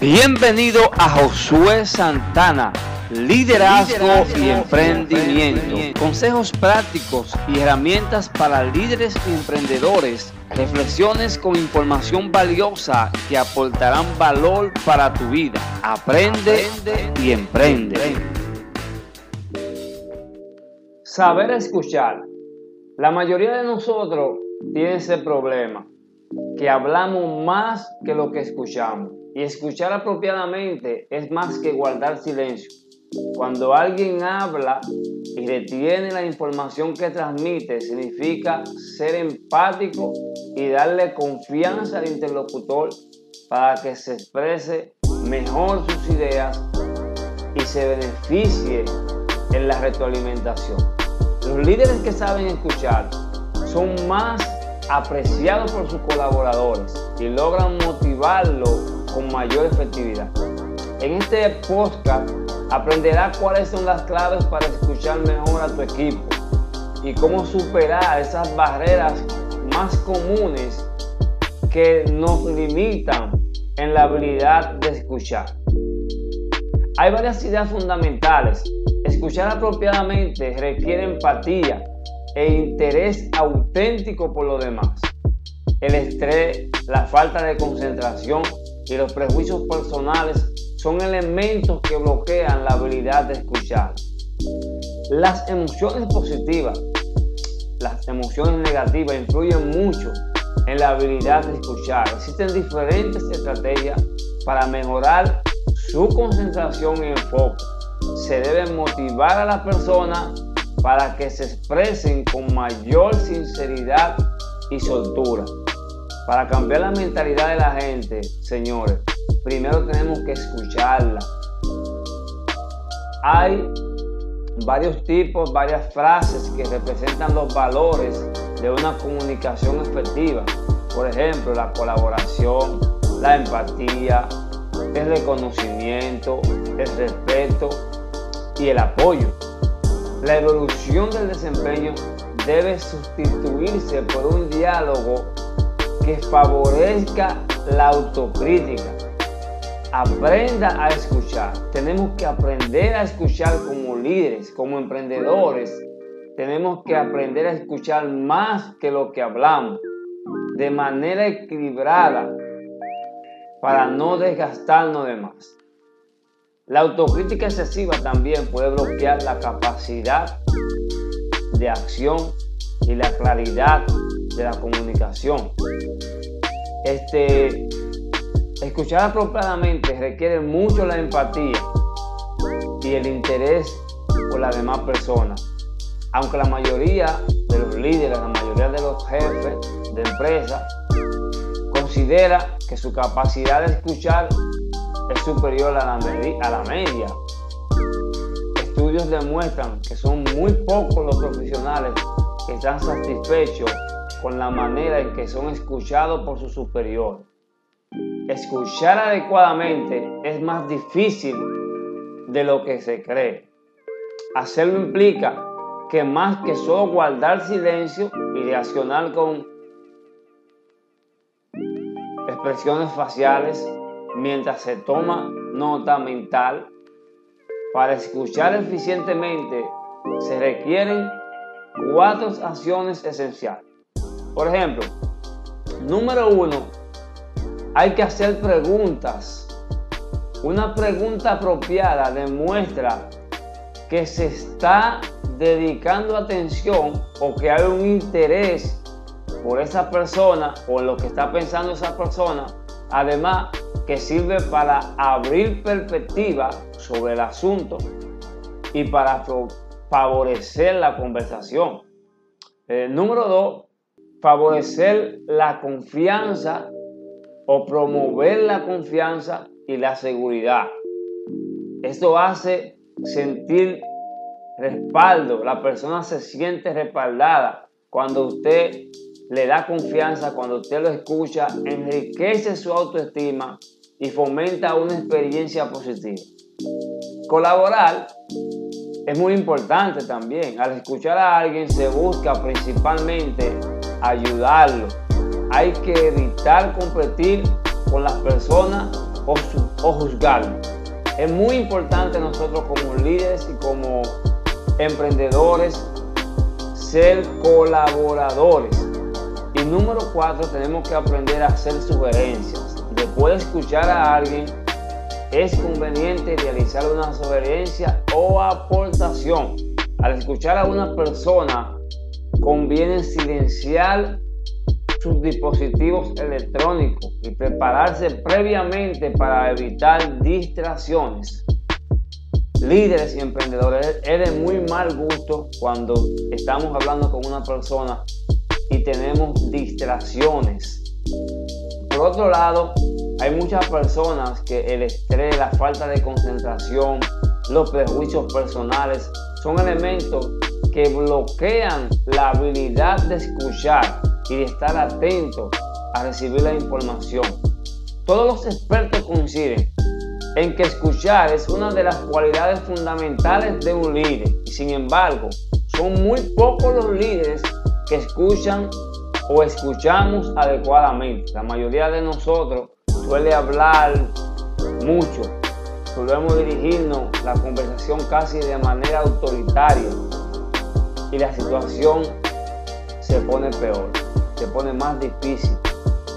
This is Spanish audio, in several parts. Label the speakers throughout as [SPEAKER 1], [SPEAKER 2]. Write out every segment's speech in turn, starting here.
[SPEAKER 1] Bienvenido a Josué Santana, liderazgo, y emprendimiento. Consejos prácticos y herramientas para líderes y emprendedores. Reflexiones con información valiosa que aportarán valor para tu vida. Aprende, y emprende. Saber escuchar. La mayoría de nosotros tiene ese problema, que hablamos más que lo que escuchamos. Y escuchar apropiadamente es más que guardar silencio. Cuando alguien habla y retiene la información que transmite, significa ser empático y darle confianza al interlocutor para que se exprese mejor sus ideas y se beneficie en la retroalimentación. Los líderes que saben escuchar son más apreciados por sus colaboradores y logran motivarlo con mayor efectividad. En este podcast aprenderás cuáles son las claves para escuchar mejor a tu equipo y cómo superar esas barreras más comunes que nos limitan en la habilidad de escuchar. Hay varias ideas fundamentales. Escuchar apropiadamente requiere empatía e interés auténtico por los demás. El estrés, la falta de concentración y los prejuicios personales son elementos que bloquean la habilidad de escuchar. Las emociones positivas, las emociones negativas influyen mucho en la habilidad de escuchar. Existen diferentes estrategias para mejorar su concentración y enfoque. Se debe motivar a la persona para que se expresen con mayor sinceridad y soltura. Para cambiar la mentalidad de la gente, señores, primero tenemos que escucharla. Hay varios tipos, varias frases que representan los valores de una comunicación efectiva. Por ejemplo, la colaboración, la empatía, el reconocimiento, el respeto y el apoyo. La evolución del desempeño debe sustituirse por un diálogo que favorezca la autocrítica. Aprenda a escuchar. Tenemos que aprender a escuchar como líderes, como emprendedores. Tenemos que aprender a escuchar más que lo que hablamos, de manera equilibrada, para no desgastarnos de más. La autocrítica excesiva también puede bloquear la capacidad de acción y la claridad de la comunicación. Este, escuchar apropiadamente requiere mucho la empatía y el interés por las demás personas. Aunque la mayoría de los líderes, la mayoría de los jefes de empresa considera que su capacidad de escuchar es superior a la, media. Estudios demuestran que son muy pocos los profesionales que están satisfechos con la manera en que son escuchados por su superior. Escuchar adecuadamente es más difícil de lo que se cree. Hacerlo implica que más que solo guardar silencio y reaccionar con expresiones faciales mientras se toma nota mental, para escuchar eficientemente se requieren cuatro acciones esenciales. Por ejemplo, número uno, hay que hacer preguntas. Una pregunta apropiada demuestra que se está dedicando atención o que hay un interés por esa persona o lo que está pensando esa persona. Además, que sirve para abrir perspectiva sobre el asunto y para favorecer la conversación. Eh, número dos, favorecer la confianza o promover la confianza y la seguridad. Esto hace sentir respaldo, la persona se siente respaldada cuando usted le da confianza, cuando usted lo escucha, enriquece su autoestima y fomenta una experiencia positiva. Colaborar es muy importante también. Al escuchar a alguien se busca principalmente ayudarlo. Hay que evitar competir con las personas o o juzgarnos. Es muy importante nosotros como líderes y como emprendedores ser colaboradores. Y número cuatro, tenemos que aprender a hacer sugerencias. Después de escuchar a alguien, es conveniente realizar una sugerencia o aportación. Al escuchar a una persona, conviene silenciar sus dispositivos electrónicos y prepararse previamente para evitar distracciones. Líderes y emprendedores, es de muy mal gusto cuando estamos hablando con una persona y tenemos distracciones. Por otro lado, hay muchas personas que el estrés, la falta de concentración, los prejuicios personales son elementos que bloquean la habilidad de escuchar y de estar atento a recibir la información. Todos los expertos coinciden en que escuchar es una de las cualidades fundamentales de un líder y sin embargo son muy pocos los líderes que escuchan o escuchamos adecuadamente. La mayoría de nosotros suele hablar mucho, solemos dirigirnos la conversación casi de manera autoritaria y la situación se pone peor, se pone más difícil.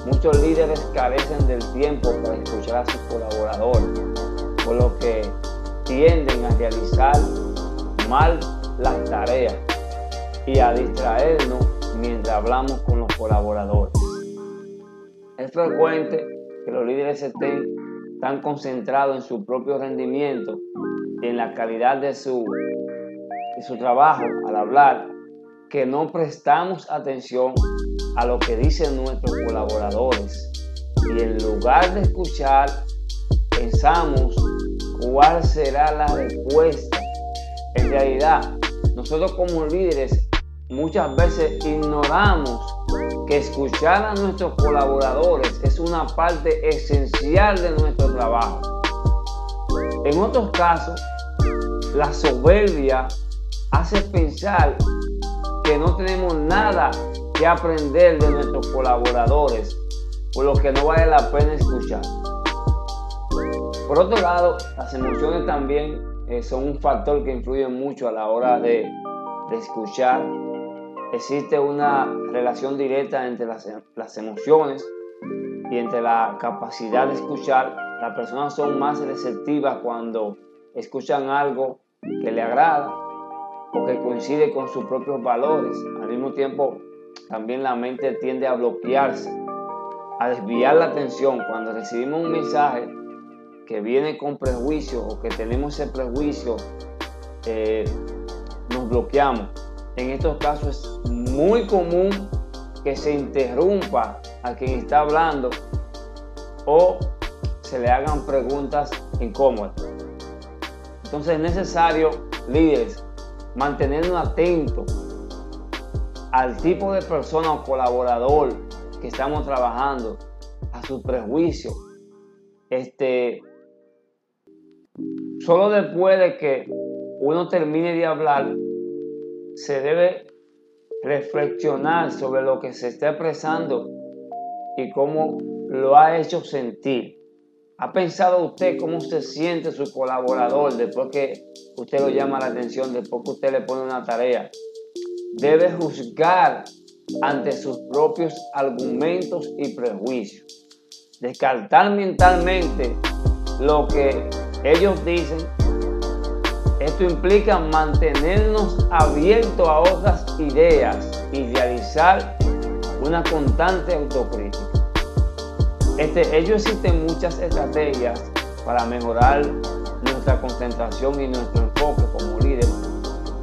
[SPEAKER 1] Muchos líderes carecen del tiempo para escuchar a sus colaboradores, por lo que tienden a realizar mal las tareas y a distraernos mientras hablamos con los colaboradores. Es frecuente que los líderes estén tan concentrados en su propio rendimiento y en la calidad de su su trabajo al hablar que no prestamos atención a lo que dicen nuestros colaboradores y en lugar de escuchar pensamos cuál será la respuesta. En realidad, nosotros como líderes muchas veces ignoramos que escuchar a nuestros colaboradores es una parte esencial de nuestro trabajo. En otros casos, la soberbia hace pensar que no tenemos nada que aprender de nuestros colaboradores, por lo que no vale la pena escuchar. Por otro lado, las emociones también eh, son un factor que influye mucho a la hora de, de escuchar. Existe una relación directa entre las, emociones y entre la capacidad de escuchar. Las personas son más receptivas cuando escuchan algo que le agrada o que coincide con sus propios valores. Al mismo tiempo, también la mente tiende a bloquearse, a desviar la atención cuando recibimos un mensaje que viene con prejuicio o que tenemos ese prejuicio, eh, nos bloqueamos. En estos casos es muy común que se interrumpa a quien está hablando o se le hagan preguntas incómodas. Entonces es necesario, líderes, mantenernos atentos al tipo de persona o colaborador que estamos trabajando, a sus prejuicios. Este, solo después de que uno termine de hablar, se debe reflexionar sobre lo que se está expresando y cómo lo ha hecho sentir. ¿Ha pensado usted cómo se siente su colaborador después que usted lo llama la atención, después que usted le pone una tarea? Debe juzgar ante sus propios argumentos y prejuicios. Descartar mentalmente lo que ellos dicen. Esto implica mantenernos abiertos a otras ideas y realizar una constante autocrítica. Este, ellos existen muchas estrategias para mejorar nuestra concentración y nuestro enfoque como líderes.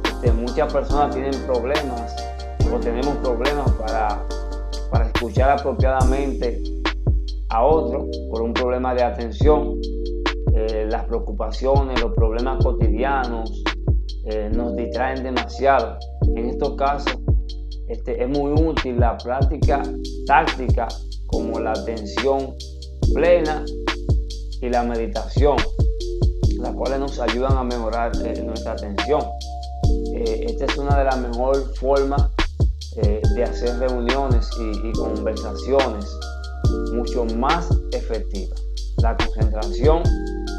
[SPEAKER 1] Este, muchas personas tienen problemas o tenemos problemas para, para escuchar apropiadamente a otros por un problema de atención. Eh, las preocupaciones, los problemas cotidianos eh, nos distraen demasiado. En estos casos este, es muy útil la práctica táctica como la atención plena y la meditación, las cuales nos ayudan a mejorar eh, nuestra atención. Esta es una de las mejores formas de hacer reuniones y, y conversaciones mucho más efectivas. la concentración,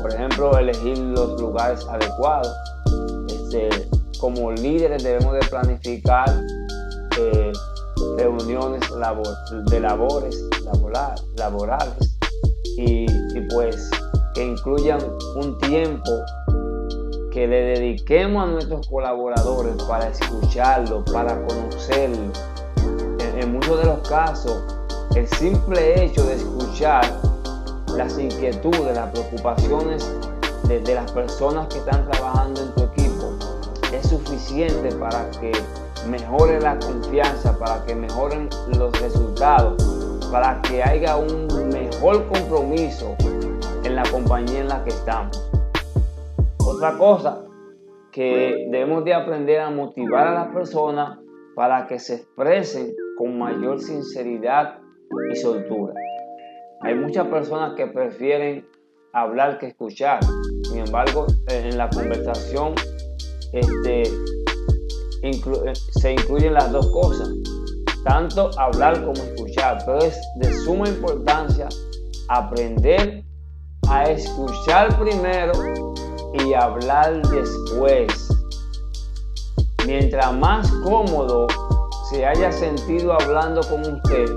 [SPEAKER 1] por ejemplo, elegir los lugares adecuados. Este, como líderes debemos de planificar eh, reuniones de labores laborales y, pues que incluyan un tiempo que le dediquemos a nuestros colaboradores para escucharlo, para conocerlo. En, muchos de los casos, el simple hecho de escuchar las inquietudes, las preocupaciones de, las personas que están trabajando en tu equipo es suficiente para que mejore la confianza, para que mejoren los resultados, para que haya un mejor compromiso en la compañía en la que estamos. Otra cosa que debemos de aprender a motivar a las personas para que se expresen con mayor sinceridad y soltura. Hay muchas personas que prefieren hablar que escuchar. Sin embargo, en la conversación este, eh, se incluyen las dos cosas, tanto hablar como escuchar, pero es de suma importancia aprender a escuchar primero y hablar después. Mientras más cómodo se haya sentido hablando con usted,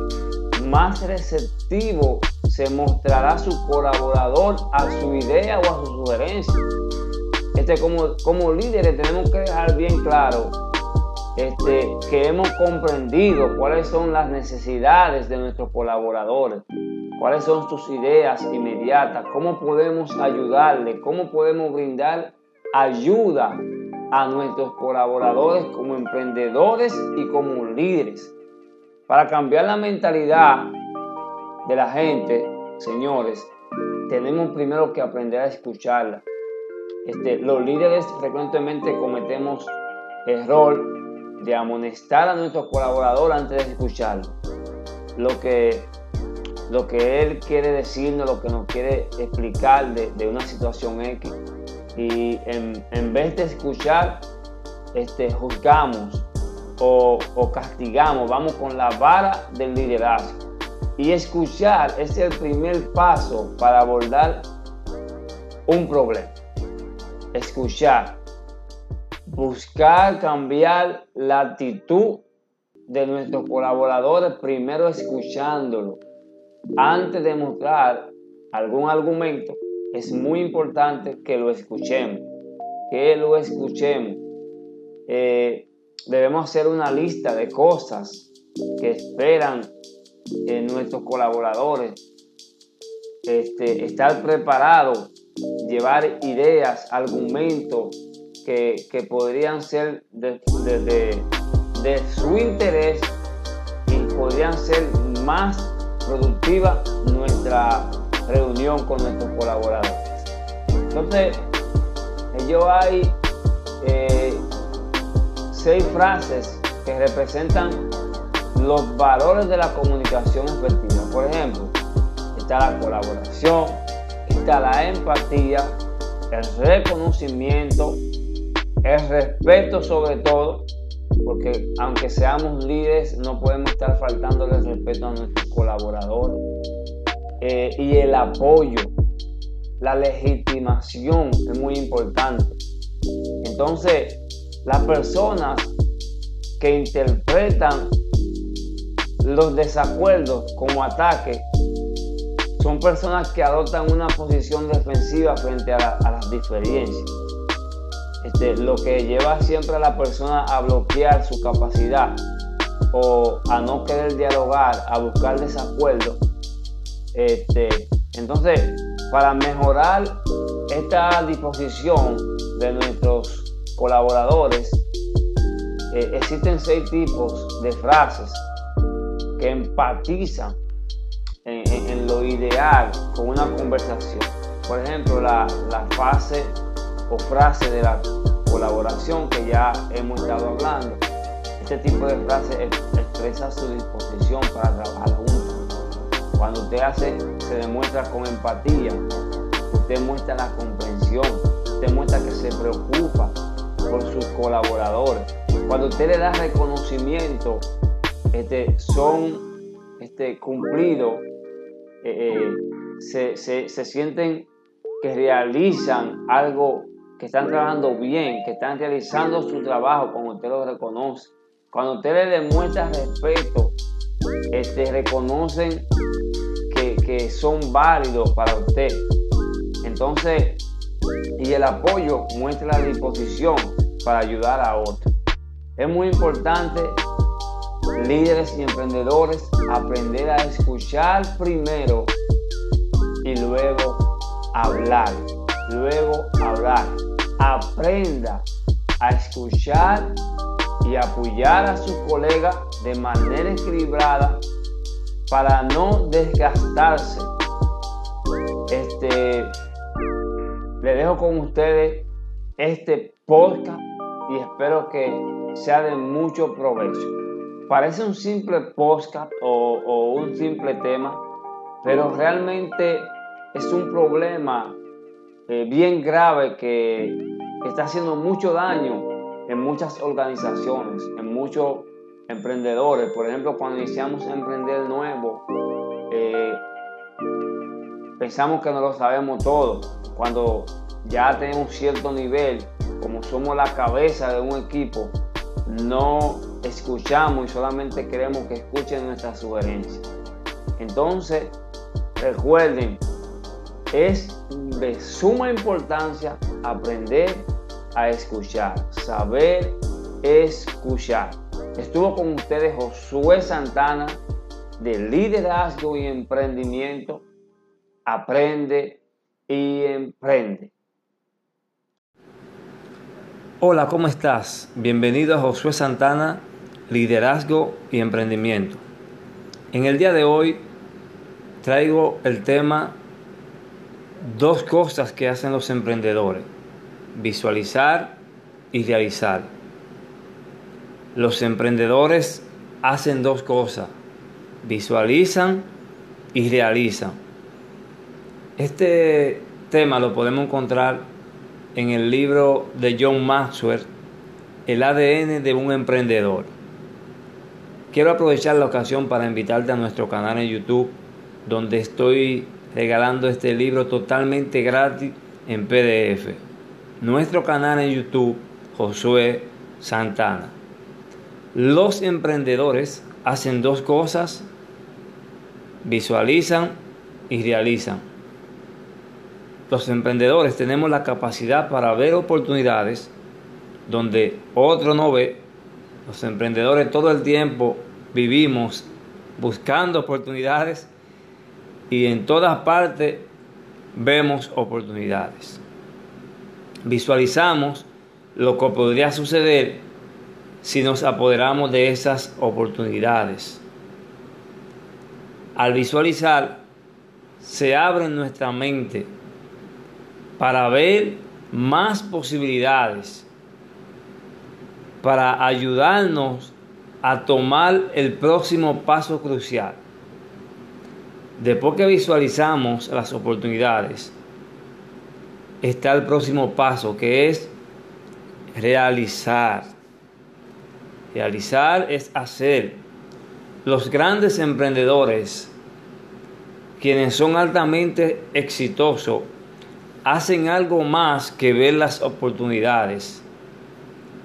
[SPEAKER 1] más receptivo se mostrará su colaborador a su idea o a su sugerencia. Este, como, como líderes tenemos que dejar bien claro este, que hemos comprendido cuáles son las necesidades de nuestros colaboradores, cuáles son sus ideas inmediatas, cómo podemos ayudarle, cómo podemos brindar ayuda a nuestros colaboradores como emprendedores y como líderes. Para cambiar la mentalidad de la gente, señores, tenemos primero que aprender a escucharla. Este, los líderes frecuentemente cometemos error de amonestar a nuestro colaborador antes de escucharlo. Lo que, lo que él quiere decirnos, lo que nos quiere explicar de, una situación X. Y en, vez de escuchar, este, juzgamos o, o castigamos, vamos con la vara del liderazgo. Y escuchar es el primer paso para abordar un problema. Escuchar buscar cambiar la actitud de nuestros colaboradores, primero escuchándolo. Antes de mostrar algún argumento, es muy importante que lo escuchemos, que lo escuchemos. Eh, debemos hacer una lista de cosas que esperan en nuestros colaboradores. Este, estar preparado, llevar ideas, argumentos, que, podrían ser de, su interés y podrían ser más productiva nuestra reunión con nuestros colaboradores. Entonces, ello hay eh, seis frases que representan los valores de la comunicación efectiva. Por ejemplo, está la colaboración, está la empatía, el reconocimiento, el respeto sobre todo, porque aunque seamos líderes, no podemos estar faltando el respeto a nuestros colaboradores. Eh, y el apoyo, la legitimación es muy importante. Entonces, las personas que interpretan los desacuerdos como ataque son personas que adoptan una posición defensiva frente a las diferencias. Este, lo que lleva siempre a la persona a bloquear su capacidad o a no querer dialogar, a buscar desacuerdo. Este, entonces, para mejorar esta disposición de nuestros colaboradores, eh, existen seis tipos de frases que empatizan en, lo ideal con una conversación. Por ejemplo, la, fase o frase de la colaboración que ya hemos estado hablando. Este tipo de frase expresa su disposición para trabajar juntos. Cuando usted hace, se demuestra con empatía, usted muestra la comprensión, usted muestra que se preocupa por sus colaboradores. Cuando usted le da reconocimiento, este, son este, cumplidos, eh, eh, se, se sienten que realizan algo, que están trabajando bien, que están realizando su trabajo cuando usted lo reconoce. Cuando usted le demuestra respeto, este, reconocen que, que son válidos para usted. Entonces, y el apoyo muestra la disposición para ayudar a otros. Es muy importante, líderes y emprendedores, aprender a escuchar primero y luego hablar. Luego hablar. Aprenda a escuchar y apoyar a su colega de manera equilibrada para no desgastarse. Este, le dejo con ustedes este podcast y espero que sea de mucho provecho. Parece un simple podcast o, o un simple tema, pero realmente es un problema eh, bien grave que está haciendo mucho daño en muchas organizaciones, en muchos emprendedores. Por ejemplo, cuando iniciamos a emprender nuevo, eh, pensamos que no lo sabemos todo. Cuando ya tenemos cierto nivel, como somos la cabeza de un equipo, no escuchamos y solamente queremos que escuchen nuestras sugerencias. Entonces, recuerden, es de suma importancia aprender a escuchar, saber escuchar. Estuvo con ustedes Josué Santana de Liderazgo y Emprendimiento. Aprende y emprende. Hola, ¿cómo estás? Bienvenido a Josué Santana, Liderazgo y Emprendimiento. En el día de hoy traigo el tema dos cosas que hacen los emprendedores, visualizar y realizar. Los emprendedores hacen dos cosas, visualizan y realizan. Este tema lo podemos encontrar en el libro de John Maxwell, El ADN de un emprendedor. Quiero aprovechar la ocasión para invitarte a nuestro canal en YouTube, donde estoy regalando este libro totalmente gratis en PDF. Nuestro canal en YouTube, Josué Santana. Los emprendedores hacen dos cosas, visualizan y realizan. Los emprendedores tenemos la capacidad para ver oportunidades donde otro no ve. Los emprendedores todo el tiempo vivimos buscando oportunidades y en todas partes vemos oportunidades. Visualizamos lo que podría suceder si nos apoderamos de esas oportunidades. Al visualizar, se abre nuestra mente para ver más posibilidades, para ayudarnos a tomar el próximo paso crucial. Después que visualizamos las oportunidades, está el próximo paso que es realizar. Realizar es hacer. Los grandes emprendedores, quienes son altamente exitosos, hacen algo más que ver las oportunidades.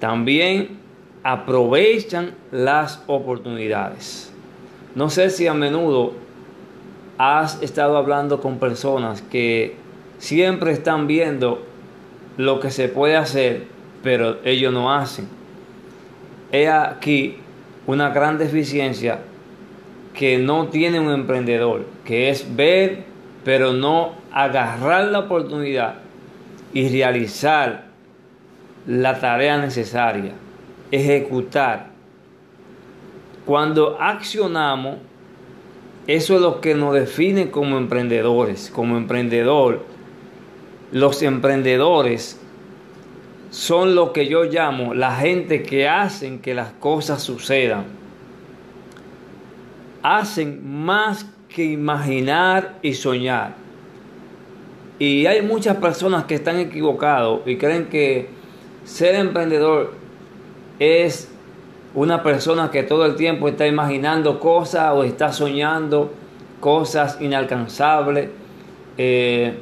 [SPEAKER 1] También aprovechan las oportunidades. No sé si a menudo has estado hablando con personas que siempre están viendo lo que se puede hacer, pero ellos no hacen. He aquí una gran deficiencia que no tiene un emprendedor, que es ver, pero no agarrar la oportunidad y realizar la tarea necesaria, ejecutar. Cuando accionamos, eso es lo que nos define como emprendedores. Como emprendedor, los emprendedores son lo que yo llamo la gente que hacen que las cosas sucedan. Hacen más que imaginar y soñar. Y hay muchas personas que están equivocados y creen que ser emprendedor es una persona que todo el tiempo está imaginando cosas o está soñando cosas inalcanzables eh,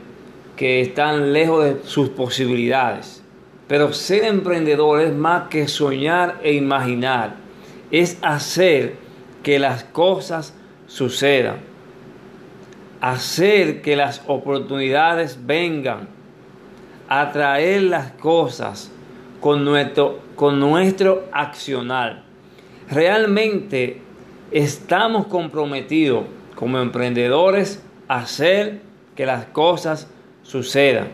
[SPEAKER 1] que están lejos de sus posibilidades. Pero ser emprendedor es más que soñar e imaginar, es hacer que las cosas sucedan, hacer que las oportunidades vengan, atraer las cosas con nuestro, con nuestro accionar. Realmente estamos comprometidos como emprendedores a hacer que las cosas sucedan.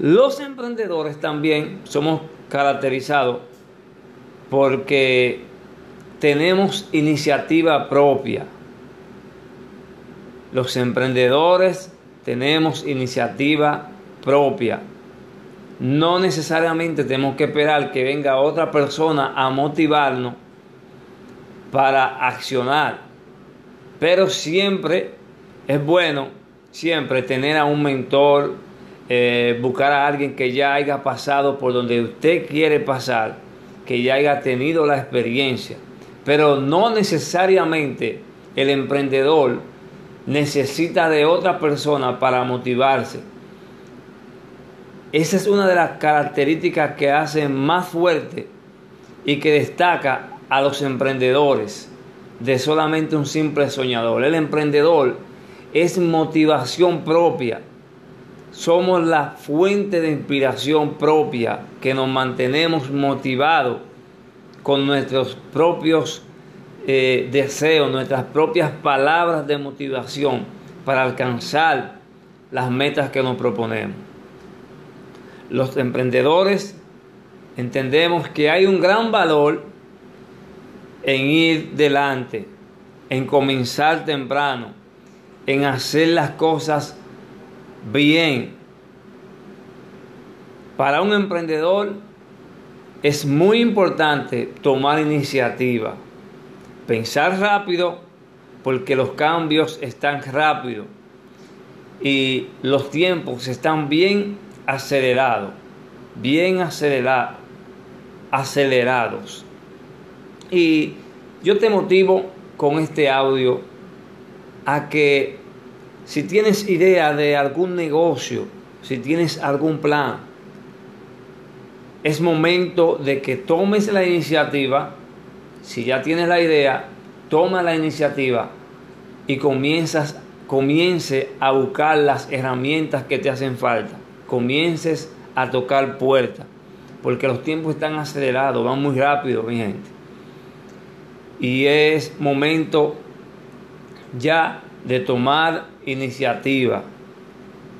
[SPEAKER 1] Los emprendedores también somos caracterizados porque tenemos iniciativa propia. Los emprendedores tenemos iniciativa propia. No necesariamente tenemos que esperar que venga otra persona a motivarnos para accionar. Pero siempre es bueno, siempre tener a un mentor, eh, buscar a alguien que ya haya pasado por donde usted quiere pasar, que ya haya tenido la experiencia. Pero no necesariamente el emprendedor necesita de otra persona para motivarse. Esa es una de las características que hace más fuerte y que destaca a los emprendedores de solamente un simple soñador. El emprendedor es motivación propia. Somos la fuente de inspiración propia que nos mantenemos motivados con nuestros propios eh, deseos, nuestras propias palabras de motivación para alcanzar las metas que nos proponemos. Los emprendedores entendemos que hay un gran valor en ir delante, en comenzar temprano, en hacer las cosas bien. Para un emprendedor es muy importante tomar iniciativa, pensar rápido, porque los cambios están rápidos y los tiempos están bien acelerados, bien acelerados. Y yo te motivo con este audio a que si tienes idea de algún negocio, si tienes algún plan, es momento de que tomes la iniciativa. Si ya tienes la idea, toma la iniciativa y comienzas, comience a buscar las herramientas que te hacen falta. Comiences a tocar puertas, porque los tiempos están acelerados, van muy rápido, mi gente. Y es momento ya de tomar iniciativa,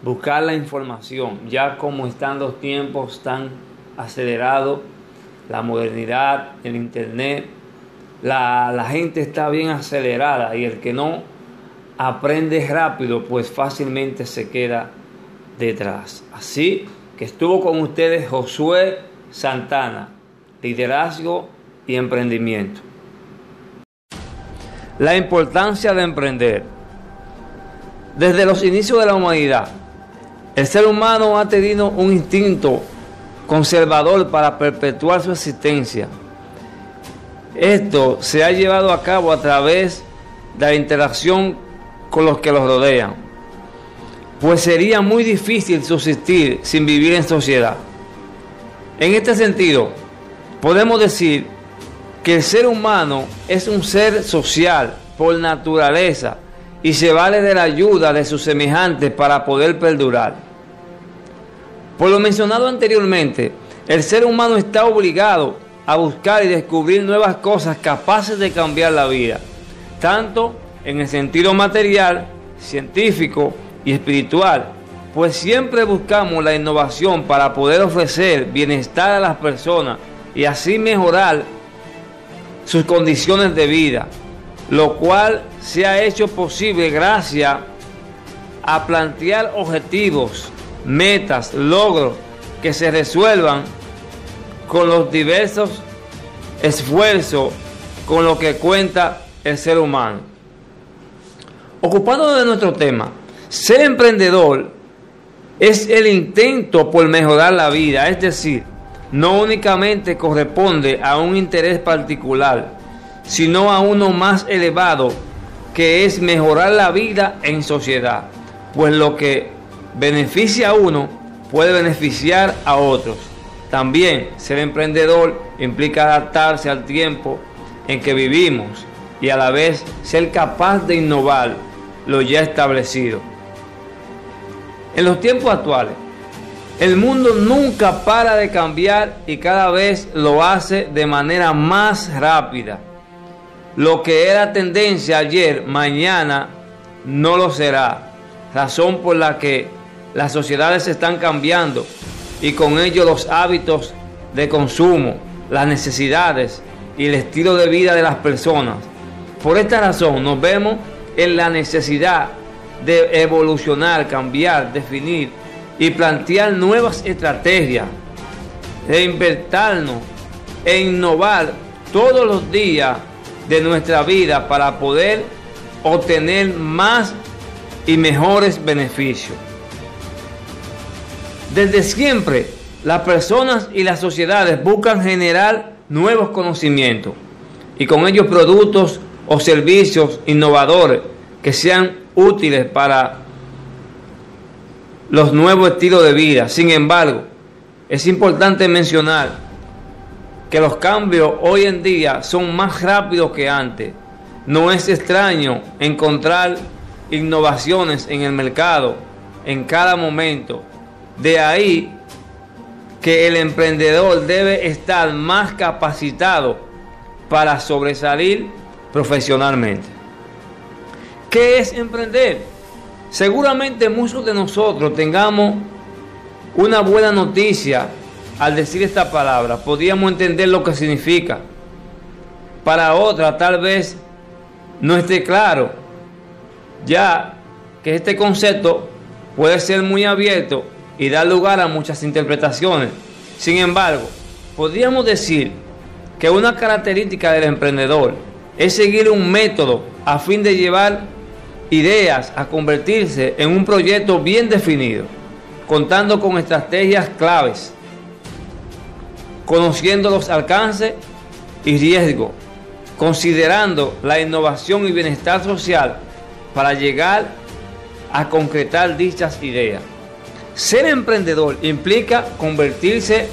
[SPEAKER 1] buscar la información, ya como están los tiempos tan acelerados, la modernidad, el internet, la, la gente está bien acelerada y el que no aprende rápido, pues fácilmente se queda detrás. Así que estuvo con ustedes Josué Santana, liderazgo y emprendimiento. La importancia de emprender. Desde los inicios de la humanidad, el ser humano ha tenido un instinto conservador para perpetuar su existencia. Esto se ha llevado a cabo a través de la interacción con los que los rodean, pues sería muy difícil subsistir sin vivir en sociedad. En este sentido, podemos decir que el ser humano es un ser social por naturaleza y se vale de la ayuda de sus semejantes para poder perdurar. Por lo mencionado anteriormente, el ser humano está obligado a buscar y descubrir nuevas cosas capaces de cambiar la vida, tanto en el sentido material, científico y espiritual, pues siempre buscamos la innovación para poder ofrecer bienestar a las personas y así mejorar sus condiciones de vida, lo cual se ha hecho posible gracias a plantear objetivos, metas, logros que se resuelvan con los diversos esfuerzos con lo que cuenta el ser humano. Ocupado de nuestro tema, ser emprendedor es el intento por mejorar la vida, es decir, no únicamente corresponde a un interés particular, sino a uno más elevado, que es mejorar la vida en sociedad. pues lo que beneficia a uno puede beneficiar a otros. También ser emprendedor implica adaptarse al tiempo en que vivimos y a la vez ser capaz de innovar lo ya establecido. En los tiempos actuales, el mundo nunca para de cambiar y cada vez lo hace de manera más rápida. Lo que era tendencia ayer, mañana no lo será. Razón por la que las sociedades están cambiando y con ello los hábitos de consumo, las necesidades y el estilo de vida de las personas. Por esta razón nos vemos en la necesidad de evolucionar, cambiar, definir y plantear nuevas estrategias, reinventarnos e innovar todos los días de nuestra vida para poder obtener más y mejores beneficios. Desde siempre, las personas y las sociedades buscan generar nuevos conocimientos y con ellos productos o servicios innovadores que sean útiles para los nuevos estilos de vida. Sin embargo, es importante mencionar que los cambios hoy en día son más rápidos que antes. No es extraño encontrar innovaciones en el mercado en cada momento. De ahí que el emprendedor debe estar más capacitado para sobresalir profesionalmente. ¿Qué es emprender? Seguramente muchos de nosotros tengamos una buena noticia al decir esta palabra. Podríamos entender lo que significa. Para otra tal vez no esté claro, ya que este concepto puede ser muy abierto y dar lugar a muchas interpretaciones. Sin embargo, podríamos decir que una característica del emprendedor es seguir un método a fin de llevar ideas a convertirse en un proyecto bien definido, contando con estrategias claves, conociendo los alcances y riesgos, considerando la innovación y bienestar social para llegar a concretar dichas ideas. Ser emprendedor implica convertirse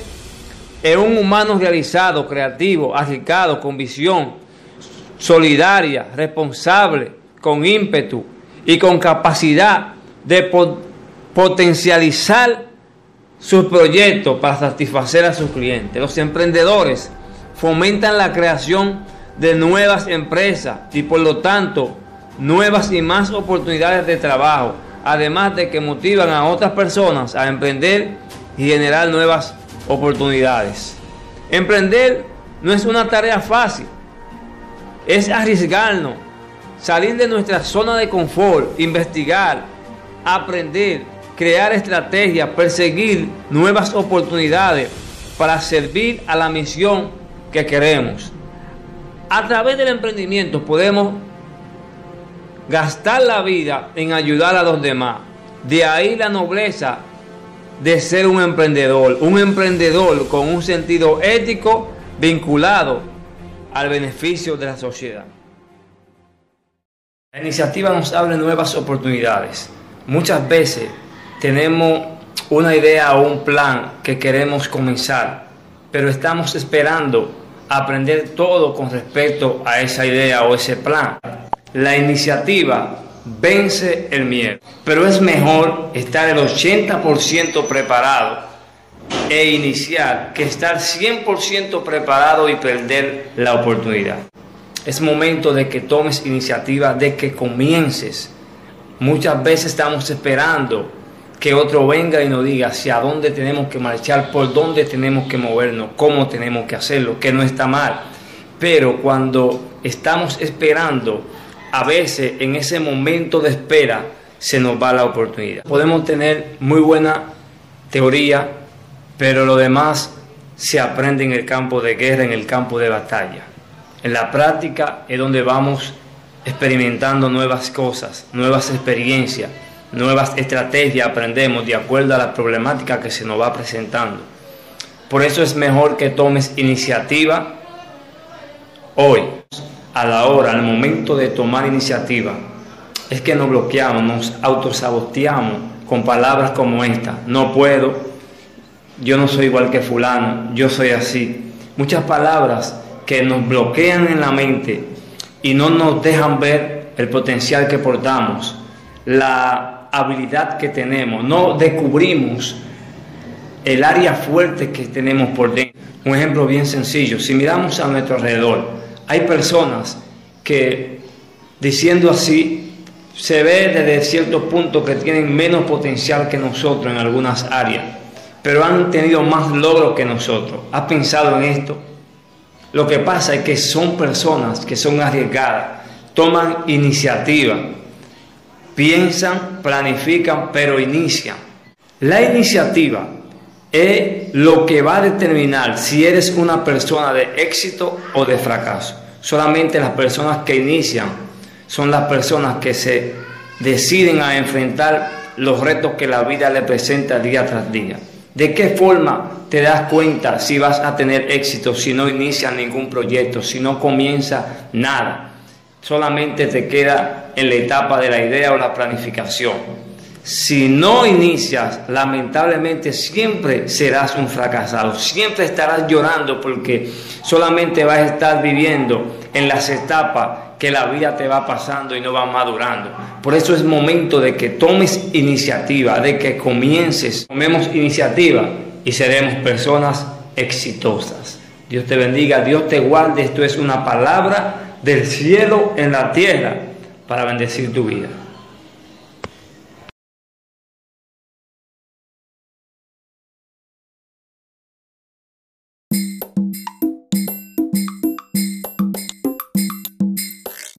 [SPEAKER 1] en un humano realizado, creativo, arriesgado, con visión, solidaria, responsable, con ímpetu y con capacidad de potencializar sus proyectos para satisfacer a sus clientes. Los emprendedores fomentan la creación de nuevas empresas y por lo tanto nuevas y más oportunidades de trabajo además de que motivan a otras personas a emprender y generar nuevas oportunidades. Emprender no es una tarea fácil, es arriesgarnos, salir de nuestra zona de confort, investigar, aprender, crear estrategias, perseguir nuevas oportunidades para servir a la misión que queremos. A través del emprendimiento podemos gastar la vida en ayudar a los demás. De ahí la nobleza de ser un emprendedor, un emprendedor con un sentido ético vinculado al beneficio de la sociedad. La iniciativa nos abre nuevas oportunidades. Muchas veces tenemos una idea o un plan que queremos comenzar, pero estamos esperando aprender todo con respecto a esa idea o ese plan. La iniciativa vence el miedo, pero es mejor estar el 80% preparado e iniciar que estar 100% preparado y perder la oportunidad. Es momento de que tomes iniciativa, de que comiences. Muchas veces estamos esperando que otro venga y nos diga hacia dónde tenemos que marchar, por dónde tenemos que movernos, cómo tenemos que hacerlo, que no está mal. Pero cuando estamos esperando a veces en ese momento de espera se nos va la oportunidad. Podemos tener muy buena teoría, pero lo demás se aprende en el campo de guerra, en el campo de batalla. En la práctica es donde vamos experimentando nuevas cosas, nuevas experiencias, nuevas estrategias, aprendemos de acuerdo a la problemática que se nos va presentando. Por eso es mejor que tomes iniciativa hoy a la hora, al momento de tomar iniciativa,
[SPEAKER 2] es que nos bloqueamos, nos autosaboteamos con palabras como esta. No puedo, yo no soy igual que fulano, yo soy así. Muchas palabras que nos bloquean en la mente y no nos dejan ver el potencial que portamos, la habilidad que tenemos, no descubrimos el área fuerte que tenemos por dentro. Un ejemplo bien sencillo, si miramos a nuestro alrededor, hay personas que diciendo así, se ve desde cierto punto que tienen menos potencial que nosotros en algunas áreas, pero han tenido más logros que nosotros. ¿Has pensado en esto? Lo que pasa es que son personas que son arriesgadas, toman iniciativa, piensan, planifican, pero inician. La iniciativa es lo que va a determinar si eres una persona de éxito o de fracaso. Solamente las personas que inician son las personas que se deciden a enfrentar los retos que la vida le presenta día tras día. ¿De qué forma te das cuenta si vas a tener éxito si no inicias ningún proyecto, si no comienza nada? Solamente te queda en la etapa de la idea o la planificación. Si no inicias, lamentablemente siempre serás un fracasado, siempre estarás llorando porque solamente vas a estar viviendo en las etapas que la vida te va pasando y no va madurando. Por eso es momento de que tomes iniciativa, de que comiences, tomemos iniciativa y seremos personas exitosas. Dios te bendiga, Dios te guarde. Esto es una palabra del cielo en la tierra para bendecir tu vida.